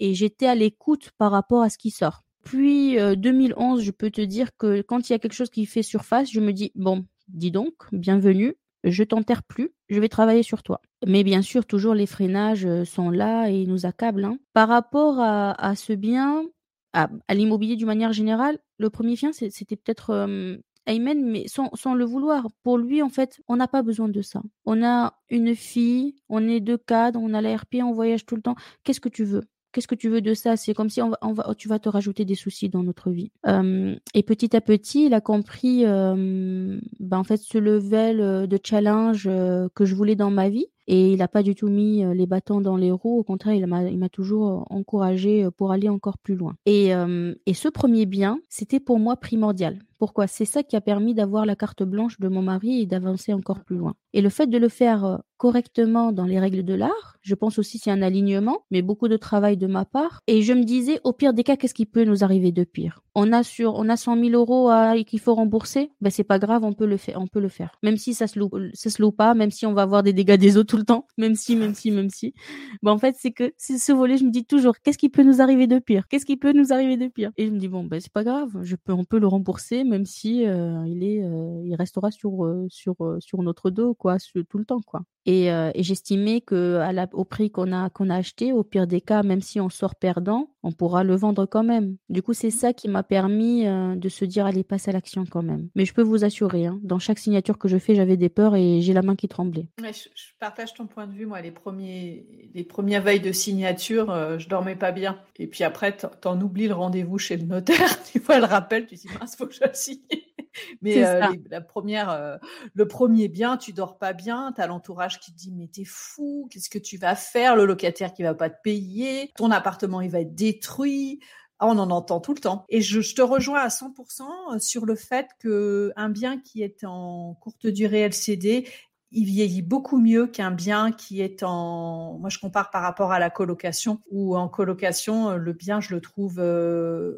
et j'étais à l'écoute par rapport à ce qui sort. Puis 2011, je peux te dire que quand il y a quelque chose qui fait surface, je me dis bon, dis donc, bienvenue, je t'enterre plus, je vais travailler sur toi. Mais bien sûr, toujours les freinages euh, sont là et nous accablent. Hein. Par rapport à, ce bien, à, l'immobilier d'une manière générale, le premier bien, c'était peut-être euh, Ayman, mais sans, le vouloir. Pour lui, en fait, on n'a pas besoin de ça. On a une fille, on est deux cadres, on a l'ARP, on voyage tout le temps. Qu'est-ce que tu veux? Qu'est-ce que tu veux de ça? C'est comme si on va, tu vas te rajouter des soucis dans notre vie. Euh, et petit à petit, il a compris, euh, ben en fait, ce level euh, de challenge euh, que je voulais dans ma vie. Et il n'a pas du tout mis les bâtons dans les roues. Au contraire, il m'a, toujours encouragé pour aller encore plus loin. Et ce premier bien, c'était pour moi primordial. Pourquoi C'est ça qui a permis d'avoir la carte blanche de mon mari et d'avancer encore plus loin. Et le fait de le faire correctement dans les règles de l'art, je pense aussi c'est un alignement, mais beaucoup de travail de ma part. Et je me disais, au pire des cas, qu'est-ce qui peut nous arriver de pire? On a sur, on a 100 000 euros qu'il faut rembourser, ben c'est pas grave, on peut le faire, on peut le faire. Même si ça se loue, se loue pas, même si on va avoir des dégâts des eaux tout le temps, même si, même si, même si. Ben en fait, c'est que c'est ce volet, je me dis toujours, qu'est-ce qui peut nous arriver de pire? Qu'est-ce qui peut nous arriver de pire? Et je me dis bon, ben c'est pas grave, je peux, on peut le rembourser, même si il est, il restera sur, sur, sur notre dos, quoi, tout le temps, quoi. Et, et j'estimais que à la, au prix qu'on a qu'on a acheté, au pire des cas, même si on sort perdant, on pourra le vendre quand même. Du coup, c'est ça qui m'a permis euh, de se dire allez, passe à l'action quand même. Mais je peux vous assurer, hein, dans chaque signature que je fais, j'avais des peurs et j'ai la main qui tremblait. je, partage ton point de vue. Moi, les premiers les premières veilles de signature, euh, je dormais pas bien. Et puis après, t'en oublies le rendez-vous chez le notaire. tu vois le rappel, tu dis mince, faut que je signe. Mais euh, la première, le premier bien, tu dors pas bien. T'as l'entourage qui te dit mais t'es fou, qu'est-ce que tu vas faire? Le locataire qui va pas te payer, ton appartement il va être détruit. Ah, on en entend tout le temps. Et je, te rejoins à 100% sur le fait que un bien qui est en courte durée LCD, il vieillit beaucoup mieux qu'un bien qui est en. Moi, je compare par rapport à la colocation, où en colocation, le bien, je le trouve. Euh,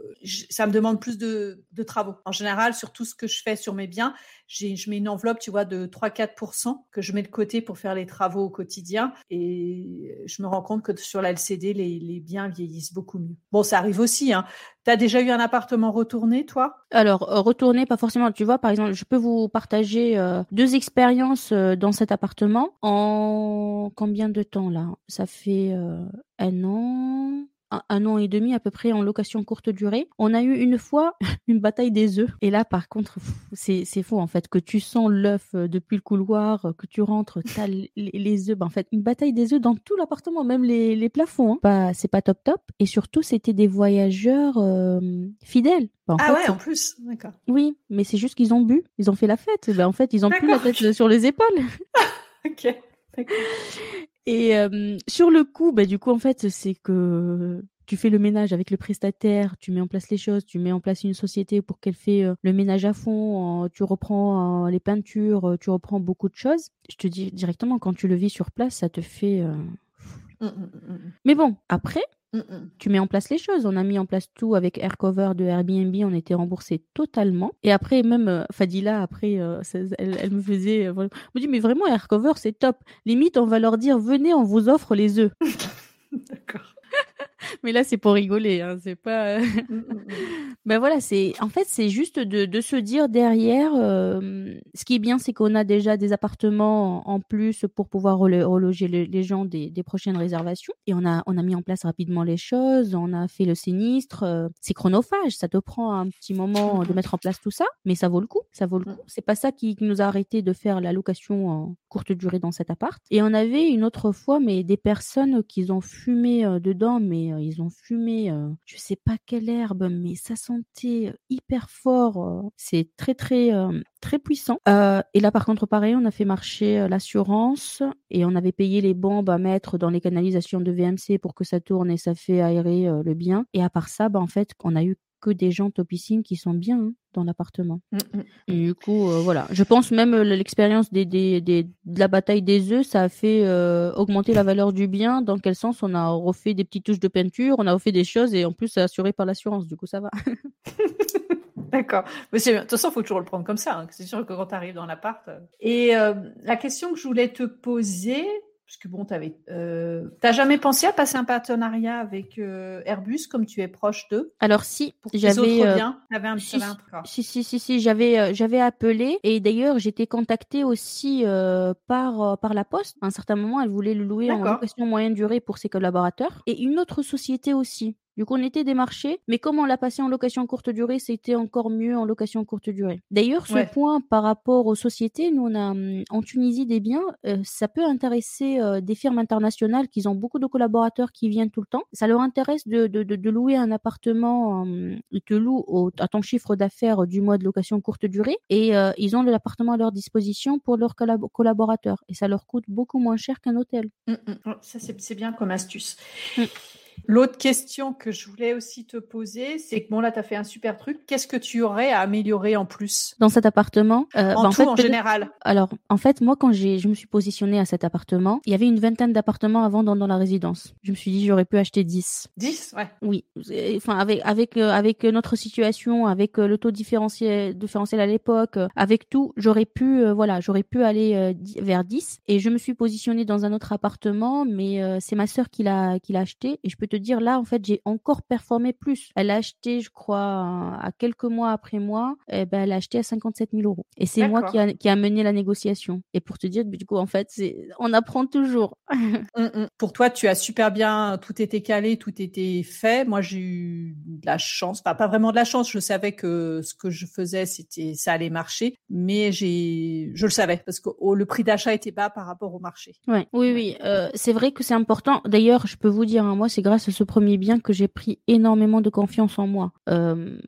ça me demande plus de travaux. En général, sur tout ce que je fais sur mes biens, je mets une enveloppe, tu vois, de 3-4% que je mets de côté pour faire les travaux au quotidien. Et je me rends compte que sur la LCD, les, biens vieillissent beaucoup mieux. Bon, ça arrive aussi. Hein. Tu as déjà eu un appartement retourné, toi? Alors, euh, retourné, pas forcément. Tu vois, par exemple, je peux vous partager euh, deux expériences euh, dans cet appartement en combien de temps là? Ça fait un an un, an et demi à peu près en location courte durée. On a eu une fois une bataille des œufs. Et là, par contre, c'est faux en fait que tu sens l'œuf euh, depuis le couloir, euh, que tu rentres, t'as les, les œufs. Ben, en fait, une bataille des œufs dans tout l'appartement, même les, les plafonds. Hein. Pas, c'est pas top top. Et surtout, c'était des voyageurs euh, fidèles. Ben, ah ouais, en plus, d'accord. Oui, mais c'est juste qu'ils ont bu, ils ont fait la fête. Ben, en fait, ils ont plus la tête sur les épaules. ok. Et sur le coup, bah, du coup, en fait, c'est que tu fais le ménage avec le prestataire, tu mets en place les choses, tu mets en place une société pour qu'elle fait le ménage à fond, tu reprends les peintures, tu reprends beaucoup de choses. Je te dis directement, quand tu le vis sur place, ça te fait... Mmh, mmh, mmh, Mais bon, après, tu mets en place les choses. On a mis en place tout avec Aircover de Airbnb. On était remboursé totalement. Et après, même euh, Fadila, après, euh, elle, me faisait. Euh, me dit, mais vraiment, Aircover, c'est top. Limite, on va leur dire, venez, on vous offre les œufs. D'accord. mais là, c'est pour rigoler, hein, c'est pas. Euh, mmh, mmh, mmh. ben voilà, c'est en fait, c'est juste de, de, se dire derrière. Euh, ce qui est bien, c'est qu'on a déjà des appartements en plus pour pouvoir reloger les gens des, des, prochaines réservations. Et on a, on a mis en place rapidement les choses. On a fait le sinistre. Euh, c'est chronophage. Ça te prend un petit moment de mettre en place tout ça, mais ça vaut le coup. Ça vaut le coup. C'est pas ça qui nous a arrêté de faire la location en courte durée dans cet appart. Et on avait une autre fois, mais des personnes qui ont fumé dedans, mais ils ont fumé, euh, je sais pas quelle herbe, mais ça sentait euh, hyper fort. Euh. c'est très très très puissant. et là par contre pareil, on a fait marcher l'assurance et on avait payé les bombes à mettre dans les canalisations de VMC pour que ça tourne et ça fait aérer le bien. Et à part ça, bah en fait, on a eu que des gens au piscine qui sont bien hein, dans l'appartement. Mm, mm. Et du coup, euh, voilà. Je pense même euh, l'expérience des, des, des, de la bataille des œufs, ça a fait euh, augmenter la valeur du bien. Dans quel sens on a refait des petites touches de peinture, on a refait des choses et en plus, c'est assuré par l'assurance. Du coup, ça va. D'accord. Mais de toute façon, il faut toujours le prendre comme ça. Hein. C'est sûr que quand tu arrives dans l'appart. Et la question que je voulais te poser, Parce que bon, tu euh, t'as jamais pensé à passer un partenariat avec euh, Airbus comme tu es proche d'eux? Alors si, j'avais euh, un, si, si, si, si, si, j'avais j'avais appelé et d'ailleurs j'étais contactée aussi par par la Poste. À un certain moment, elle voulait le louer en location moyenne durée pour ses collaborateurs. Et une autre société aussi. Du coup, on était démarché, mais comme on l'a passé en location courte durée, c'était encore mieux en location courte durée. D'ailleurs, ce point par rapport aux sociétés, nous on a hum, en Tunisie des biens, euh, ça peut intéresser euh, des firmes internationales qui ont beaucoup de collaborateurs qui viennent tout le temps. Ça leur intéresse de, de, de, louer un appartement, euh, ils te louent à ton chiffre d'affaires du mois de location courte durée et euh, ils ont l'appartement à leur disposition pour leurs collaborateurs et ça leur coûte beaucoup moins cher qu'un hôtel. Mmh, mmh. Oh, ça c'est bien comme astuce. Mmh. L'autre question que je voulais aussi te poser, c'est que bon là, tu as fait un super truc. Qu'est-ce que tu aurais à améliorer en plus dans cet appartement euh, En bah, tout, en, général. Alors, en fait, moi, quand j'ai, je me suis positionnée à cet appartement, il y avait une vingtaine d'appartements avant dans, dans la résidence. Je me suis dit, j'aurais pu acheter 10. 10, ouais. Oui. Enfin, avec avec euh, avec notre situation, avec euh, le taux différentiel différentiel à l'époque, avec tout, j'aurais pu, voilà, j'aurais pu aller vers 10. Et je me suis positionnée dans un autre appartement, mais c'est ma sœur qui l'a qui l'a acheté. Et je peux te dire là, en fait, j'ai encore performé plus. Elle a acheté, je crois, à quelques mois après moi, eh ben, elle a acheté à 57 000 euros. Et c'est moi qui a, qui a mené la négociation. Et pour te dire, du coup, en fait, c'est, on apprend toujours. Mmh, mmh. Pour toi, tu as super bien, tout était calé, tout était fait. Moi, j'ai eu de la chance, pas vraiment de la chance. Je savais que ce que je faisais, c'était, ça allait marcher, mais j'ai, je le savais parce que oh, le prix d'achat était bas par rapport au marché. Ouais. Oui, oui, euh, c'est vrai que c'est important. D'ailleurs, je peux vous dire, hein, moi, c'est grâce à ce premier bien que j'ai pris énormément de confiance en moi. Euh,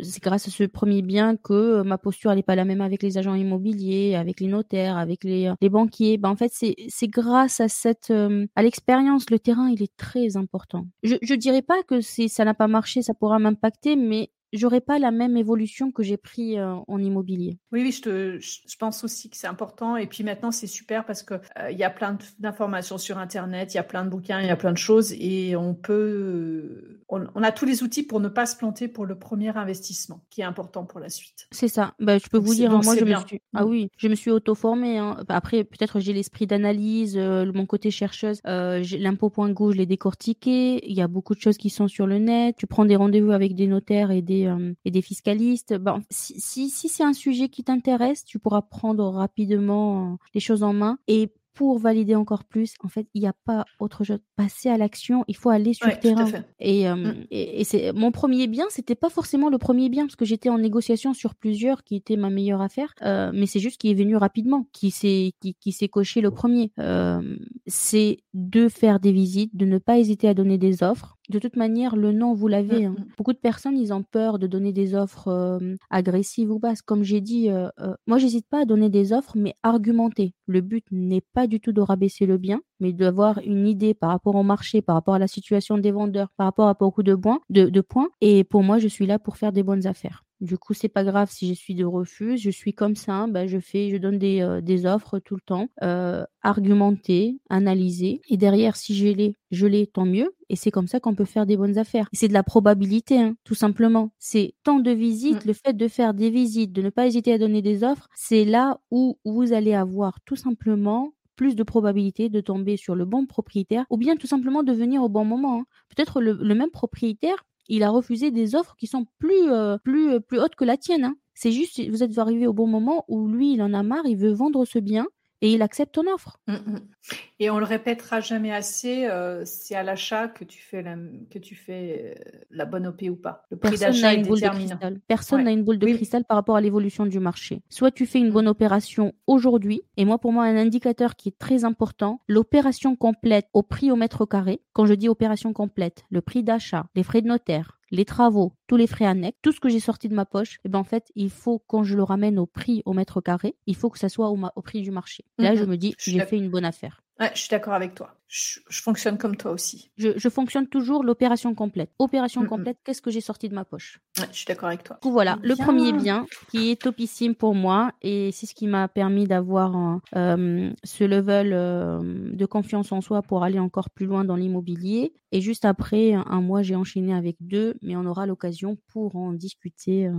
c'est grâce à ce premier bien que euh, ma posture n'est pas la même avec les agents immobiliers, avec les notaires, avec les, euh, banquiers. Ben, en fait, c'est grâce à cette à l'expérience. Le terrain, il est très important. Je je dirais pas que si ça n'a pas marché, ça pourra m'impacter, mais j'aurais pas la même évolution que j'ai pris euh, en immobilier. Oui, oui, je, te, je pense aussi que c'est important. Et puis maintenant, c'est super parce que euh, il y a plein d'informations sur Internet, il y a plein de bouquins, il y a plein de choses, et on peut, on, a tous les outils pour ne pas se planter pour le premier investissement, qui est important pour la suite. C'est ça. Bah, je peux vous dire, moi, je me suis, ah oui, je me suis auto-formée. Hein. Après, peut-être j'ai l'esprit d'analyse, euh, mon côté chercheuse. L'impôt.go, je l'ai décortiqué. Il y a beaucoup de choses qui sont sur le net. Tu prends des rendez-vous avec des notaires et des euh, et des fiscalistes. Bon, si, si, si c'est un sujet qui t'intéresse, tu pourras prendre rapidement euh, les choses en main et pour valider encore plus, en fait, il n'y a pas autre chose. Passer à l'action, il faut aller sur le terrain. Et, euh, mmh. et, et c'est mon premier bien, c'était pas forcément le premier bien parce que j'étais en négociation sur plusieurs qui étaient ma meilleure affaire, euh, mais c'est juste qui est venu rapidement, qui s'est qui, qui s'est coché le premier. Euh, c'est de faire des visites, de ne pas hésiter à donner des offres, de toute manière, le nom, vous l'avez. Hein. Mmh, mmh. Beaucoup de personnes, ils ont peur de donner des offres agressives ou basses. Comme j'ai dit, euh, euh, moi, j'hésite pas à donner des offres, mais argumenter. Le but n'est pas du tout de rabaisser le bien, mais d'avoir une idée par rapport au marché, par rapport à la situation des vendeurs, par rapport à beaucoup de points. De, de points. Et pour moi, je suis là pour faire des bonnes affaires. Du coup, c'est pas grave si je suis de refus, je suis comme ça, ben je fais, je donne des, euh, des offres tout le temps, euh, argumenter, analyser, et derrière, si je l'ai, je l'ai, tant mieux. Et c'est comme ça qu'on peut faire des bonnes affaires. C'est de la probabilité, hein, tout simplement. C'est tant de visites, mmh. le fait de faire des visites, de ne pas hésiter à donner des offres, c'est là où vous allez avoir tout simplement plus de probabilité de tomber sur le bon propriétaire ou bien tout simplement de venir au bon moment. Hein. Peut-être le, le, même propriétaire il a refusé des offres qui sont plus, euh, plus, euh, plus hautes que la tienne. Hein. C'est juste, vous êtes arrivé au bon moment où lui, il en a marre, il veut vendre ce bien et il accepte ton offre. Mmh, mmh. Et on le répétera jamais assez, euh, c'est à l'achat que tu fais la, que tu fais euh, la bonne OP ou pas. Le prix d'achat est déterminant. Personne n'a une boule de cristal par rapport à l'évolution du marché. Soit tu fais une bonne opération aujourd'hui, et moi pour moi un indicateur qui est très important, l'opération complète au prix au mètre carré. Quand je dis opération complète, le prix d'achat, les frais de notaire, les travaux, tous les frais annexes, tout ce que j'ai sorti de ma poche, et eh ben en fait, il faut quand je le ramène au prix au mètre carré, il faut que ça soit au, au prix du marché. Là, je mhm. me dis, j'ai fait une bonne affaire. Ouais, je suis d'accord avec toi. Je, fonctionne comme toi aussi. Je, fonctionne toujours l'opération complète. Opération complète, qu'est-ce que j'ai sorti de ma poche? Ouais, Je suis d'accord avec toi. voilà, le premier bien qui est topissime pour moi et c'est ce qui m'a permis d'avoir euh, ce level euh, de confiance en soi pour aller encore plus loin dans l'immobilier. Et juste après un mois, j'ai enchaîné avec deux, mais on aura l'occasion pour en discuter euh,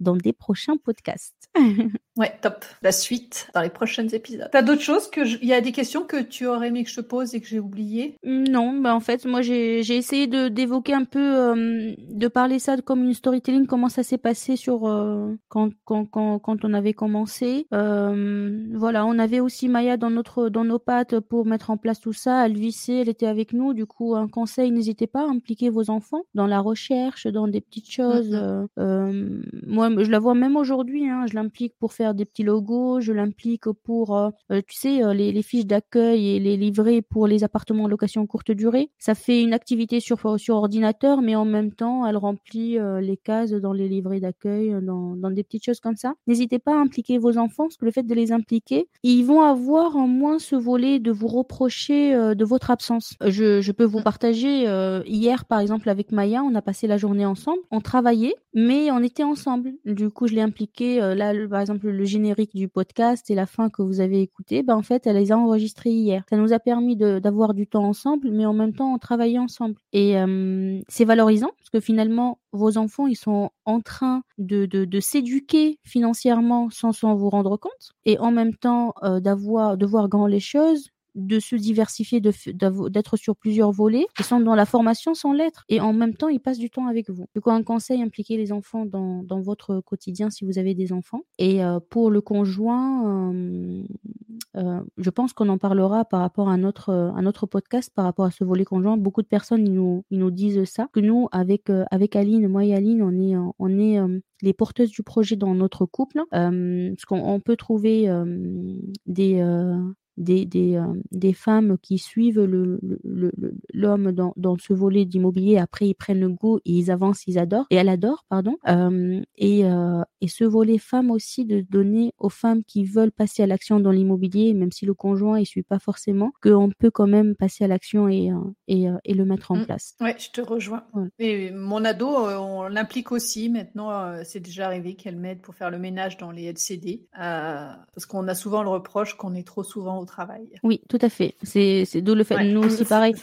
dans des prochains podcasts. ouais, top. La suite dans les prochains épisodes. T'as d'autres choses que il y a des questions que tu aurais aimé que je te pose et que j'ai oubliées? Non, bah en fait, moi j'ai essayé de d'évoquer un peu, euh, de parler ça comme une storytelling, comment ça s'est passé sur euh, quand, quand, quand, quand on avait commencé. Euh, voilà, on avait aussi Maya dans notre dans nos pattes pour mettre en place tout ça. Elle vissait, elle était avec nous. Du coup, un conseil, n'hésitez pas à impliquer vos enfants dans la recherche, dans des petites choses. Mm-hmm. moi, je la vois même aujourd'hui. Hein, je l'implique pour faire des petits logos. Je l'implique pour, tu sais, les, les fiches d'accueil et les livrets pour les appartements en location courte durée. Ça fait une activité sur sur ordinateur, mais en même temps, elle remplit les cases dans les livrets d'accueil, dans, dans des petites choses comme ça. N'hésitez pas à impliquer vos enfants, parce que le fait de les impliquer, ils vont avoir en moins ce volet de vous reprocher de votre absence. Je, je peux vous mmh. partager hier, par exemple, avec Maya, on a passé la journée ensemble, on travaillait, mais on était ensemble. Du coup, je l'ai impliqué. là, par exemple, le générique du podcast et la fin que vous avez écouté, ben en fait, elle les a enregistrés hier. Ça nous a permis d'avoir du temps ensemble, mais en même temps, on travaillait ensemble. Et c'est valorisant parce que finalement, vos enfants, ils sont en train de, de, de s'éduquer financièrement sans s'en vous rendre compte, et en même temps euh, d'avoir de voir grand les choses, de se diversifier, d'être sur plusieurs volets. Ils sont dans la formation sans lettres et en même temps, ils passent du temps avec vous. Du coup, un conseil, impliquez les enfants dans, votre quotidien si vous avez des enfants. Et euh, pour le conjoint, euh, euh, je pense qu'on en parlera par rapport à notre, podcast, par rapport à ce volet conjoint. Beaucoup de personnes, ils nous disent ça, que nous, avec, avec Aline, moi et Aline, on est, on est les porteuses du projet dans notre couple, parce qu'on peut trouver des, des, des, euh, des femmes qui suivent l'homme le, le, dans, dans ce volet d'immobilier. Après, ils prennent le goût et ils avancent, ils adorent. Et elle adore, pardon. Euh, et, euh, et ce volet femme aussi de donner aux femmes qui veulent passer à l'action dans l'immobilier, même si le conjoint ne suit pas forcément, qu'on peut quand même passer à l'action et, et, et, le mettre en mmh. place. Ouais, je te rejoins. Et mon ado, on l'implique aussi. Maintenant, c'est déjà arrivé qu'elle m'aide pour faire le ménage dans les LCD. parce qu'on a souvent le reproche qu'on est trop souvent travail. Oui, tout à fait. C'est d'où le fait. Nous aussi, pareil.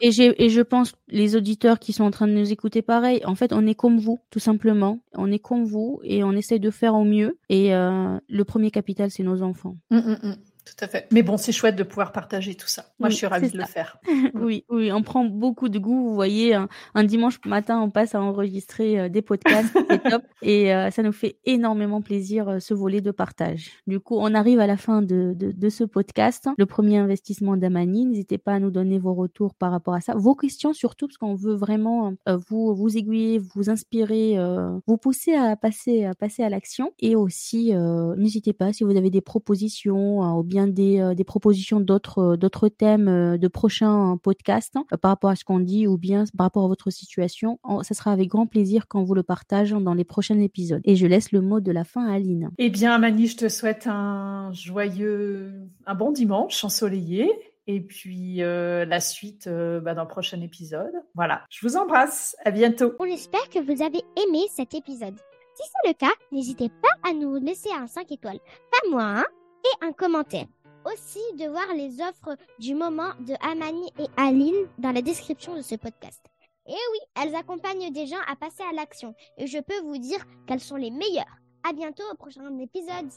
et, et je pense les auditeurs qui sont en train de nous écouter pareil, en fait, on est comme vous, tout simplement. On est comme vous et on essaye de faire au mieux. Et euh, le premier capital, c'est nos enfants. Hum, hum, hum. Tout à fait. Mais bon, c'est chouette de pouvoir partager tout ça. Moi, je suis ravie de le faire. oui, oui, on prend beaucoup de goût. Vous voyez, un, dimanche matin, on passe à enregistrer euh, des podcasts, c'est top. Et euh, ça nous fait énormément plaisir, euh, ce volet de partage. Du coup, on arrive à la fin de, de, de ce podcast. Le premier investissement d'Amani. N'hésitez pas à nous donner vos retours par rapport à ça. Vos questions surtout, parce qu'on veut vraiment vous, vous aiguiller, vous inspirer, vous pousser à passer, à passer à l'action. Et aussi, n'hésitez pas si vous avez des propositions bien des, euh, des propositions d'autres euh, d'autres thèmes euh, de prochains podcasts hein, par rapport à ce qu'on dit ou bien par rapport à votre situation. Ça sera avec grand plaisir quand vous le partage dans les prochains épisodes. Et je laisse le mot de la fin à Aline. Eh bien, Mani, je te souhaite un joyeux, un bon dimanche ensoleillé et puis la suite bah, dans le prochain épisode. Voilà, je vous embrasse, à bientôt. On espère que vous avez aimé cet épisode. Si c'est le cas, n'hésitez pas à nous laisser un 5 étoiles. Pas moi, hein et un commentaire. Aussi de voir les offres du moment de Amani et Aline dans la description de ce podcast. Et oui, elles accompagnent des gens à passer à l'action et je peux vous dire qu'elles sont les meilleures. À bientôt au prochain épisode.